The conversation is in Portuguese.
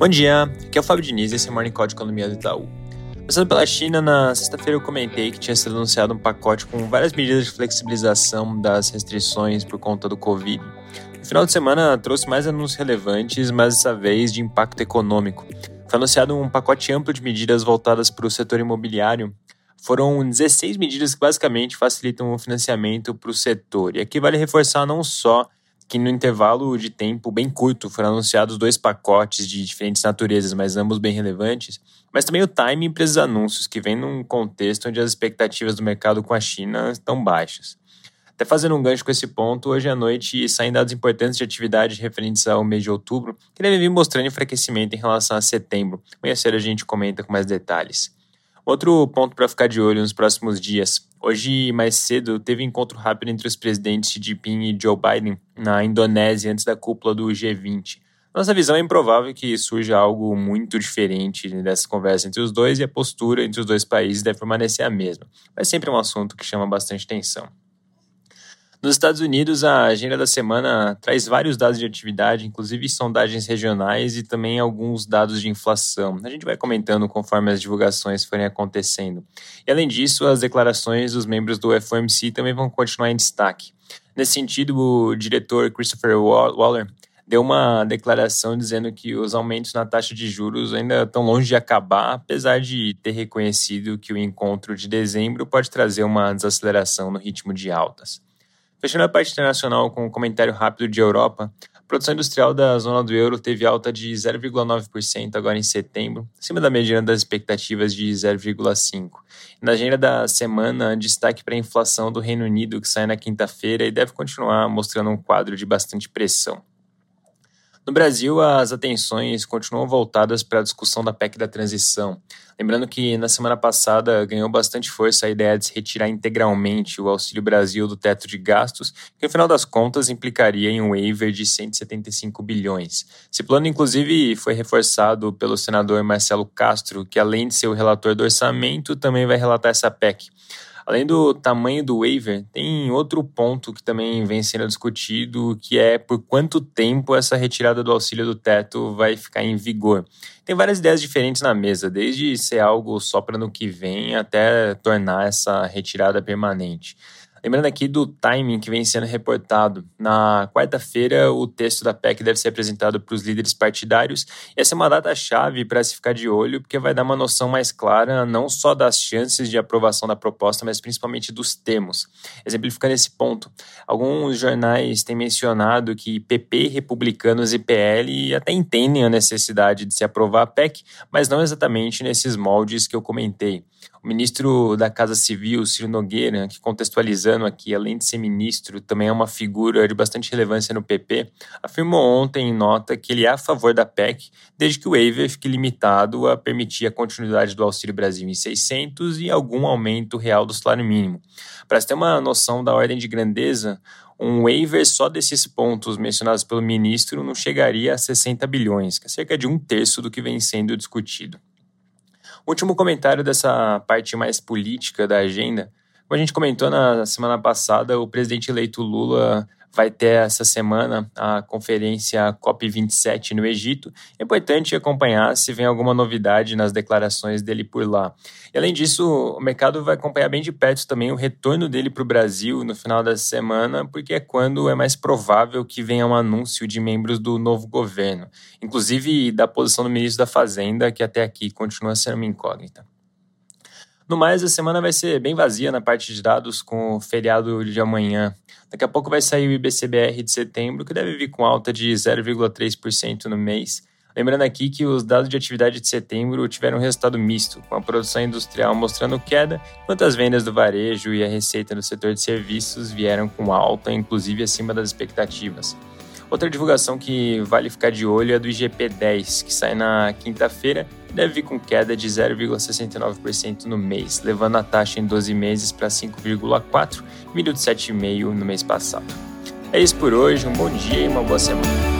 Bom dia, aqui é o Fábio Diniz e esse é o Morning Call de Economia do Itaú. Começando pela China, na sexta-feira eu comentei que tinha sido anunciado um pacote com várias medidas de flexibilização das restrições por conta do Covid. No final de semana trouxe mais anúncios relevantes, mas dessa vez de impacto econômico. Foi anunciado um pacote amplo de medidas voltadas para o setor imobiliário. Foram 16 medidas que basicamente facilitam o financiamento para o setor. E aqui vale reforçar não só que no intervalo de tempo bem curto foram anunciados dois pacotes de diferentes naturezas, mas ambos bem relevantes, mas também o timing para esses anúncios, que vem num contexto onde as expectativas do mercado com a China estão baixas. Até fazendo um gancho com esse ponto, hoje à noite saem dados importantes de atividade referentes ao mês de outubro, que devem vir mostrando enfraquecimento em relação a setembro. Amanhã cedo a gente comenta com mais detalhes. Outro ponto para ficar de olho nos próximos dias. Hoje, mais cedo, teve encontro rápido entre os presidentes Xi Jinping e Joe Biden na Indonésia antes da cúpula do G20. Nossa visão é improvável que surja algo muito diferente dessa conversa entre os dois e a postura entre os dois países deve permanecer a mesma. Mas sempre é um assunto que chama bastante atenção. Nos Estados Unidos, a agenda da semana traz vários dados de atividade, inclusive sondagens regionais e também alguns dados de inflação. A gente vai comentando conforme as divulgações forem acontecendo. E além disso, as declarações dos membros do FOMC também vão continuar em destaque. Nesse sentido, o diretor Christopher Waller deu uma declaração dizendo que os aumentos na taxa de juros ainda estão longe de acabar, apesar de ter reconhecido que o encontro de dezembro pode trazer uma desaceleração no ritmo de altas. Fechando a parte internacional com um comentário rápido de Europa, a produção industrial da zona do euro teve alta de 0,9% agora em setembro, acima da mediana das expectativas de 0,5%. Na agenda da semana, destaque para a inflação do Reino Unido, que sai na quinta-feira e deve continuar mostrando um quadro de bastante pressão. No Brasil, as atenções continuam voltadas para a discussão da PEC da transição. Lembrando que na semana passada ganhou bastante força a ideia de se retirar integralmente o Auxílio Brasil do teto de gastos, que no final das contas implicaria em um waiver de 175 bilhões. Esse plano, inclusive, foi reforçado pelo senador Marcelo Castro, que além de ser o relator do orçamento, também vai relatar essa PEC. Além do tamanho do waiver, tem outro ponto que também vem sendo discutido, que é por quanto tempo essa retirada do auxílio do teto vai ficar em vigor. Tem várias ideias diferentes na mesa, desde ser algo só para no que vem até tornar essa retirada permanente. Lembrando aqui do timing que vem sendo reportado. Na quarta-feira, o texto da PEC deve ser apresentado para os líderes partidários. E essa é uma data-chave para se ficar de olho, porque vai dar uma noção mais clara não só das chances de aprovação da proposta, mas principalmente dos termos. Exemplificando esse ponto, alguns jornais têm mencionado que PP, republicanos e PL até entendem a necessidade de se aprovar a PEC, mas não exatamente nesses moldes que eu comentei. O ministro da Casa Civil, Ciro Nogueira, que contextualizando aqui, além de ser ministro, também é uma figura de bastante relevância no PP, afirmou ontem em nota que ele é a favor da PEC, desde que o waiver fique limitado a permitir a continuidade do Auxílio Brasil em 600 e algum aumento real do salário mínimo. Para se ter uma noção da ordem de grandeza, um waiver só desses pontos mencionados pelo ministro não chegaria a 60 bilhões, que é cerca de um terço do que vem sendo discutido. Último comentário dessa parte mais política da agenda. Como a gente comentou na semana passada, o presidente eleito Lula vai ter essa semana a conferência COP27 no Egito. É importante acompanhar se vem alguma novidade nas declarações dele por lá. E além disso, o mercado vai acompanhar bem de perto também o retorno dele para o Brasil no final da semana, porque é quando é mais provável que venha um anúncio de membros do novo governo, inclusive da posição do ministro da Fazenda, que até aqui continua sendo uma incógnita. No mais, a semana vai ser bem vazia na parte de dados com o feriado de amanhã. Daqui a pouco vai sair o IBCBR de setembro, que deve vir com alta de 0,3% no mês. Lembrando aqui que os dados de atividade de setembro tiveram um resultado misto, com a produção industrial mostrando queda, enquanto as vendas do varejo e a receita no setor de serviços vieram com alta, inclusive acima das expectativas. Outra divulgação que vale ficar de olho é do IGP-10, que sai na quinta-feira e deve vir com queda de 0,69% no mês, levando a taxa em 12 meses para 5,4, milho de 7,5 no mês passado. É isso por hoje, um bom dia e uma boa semana.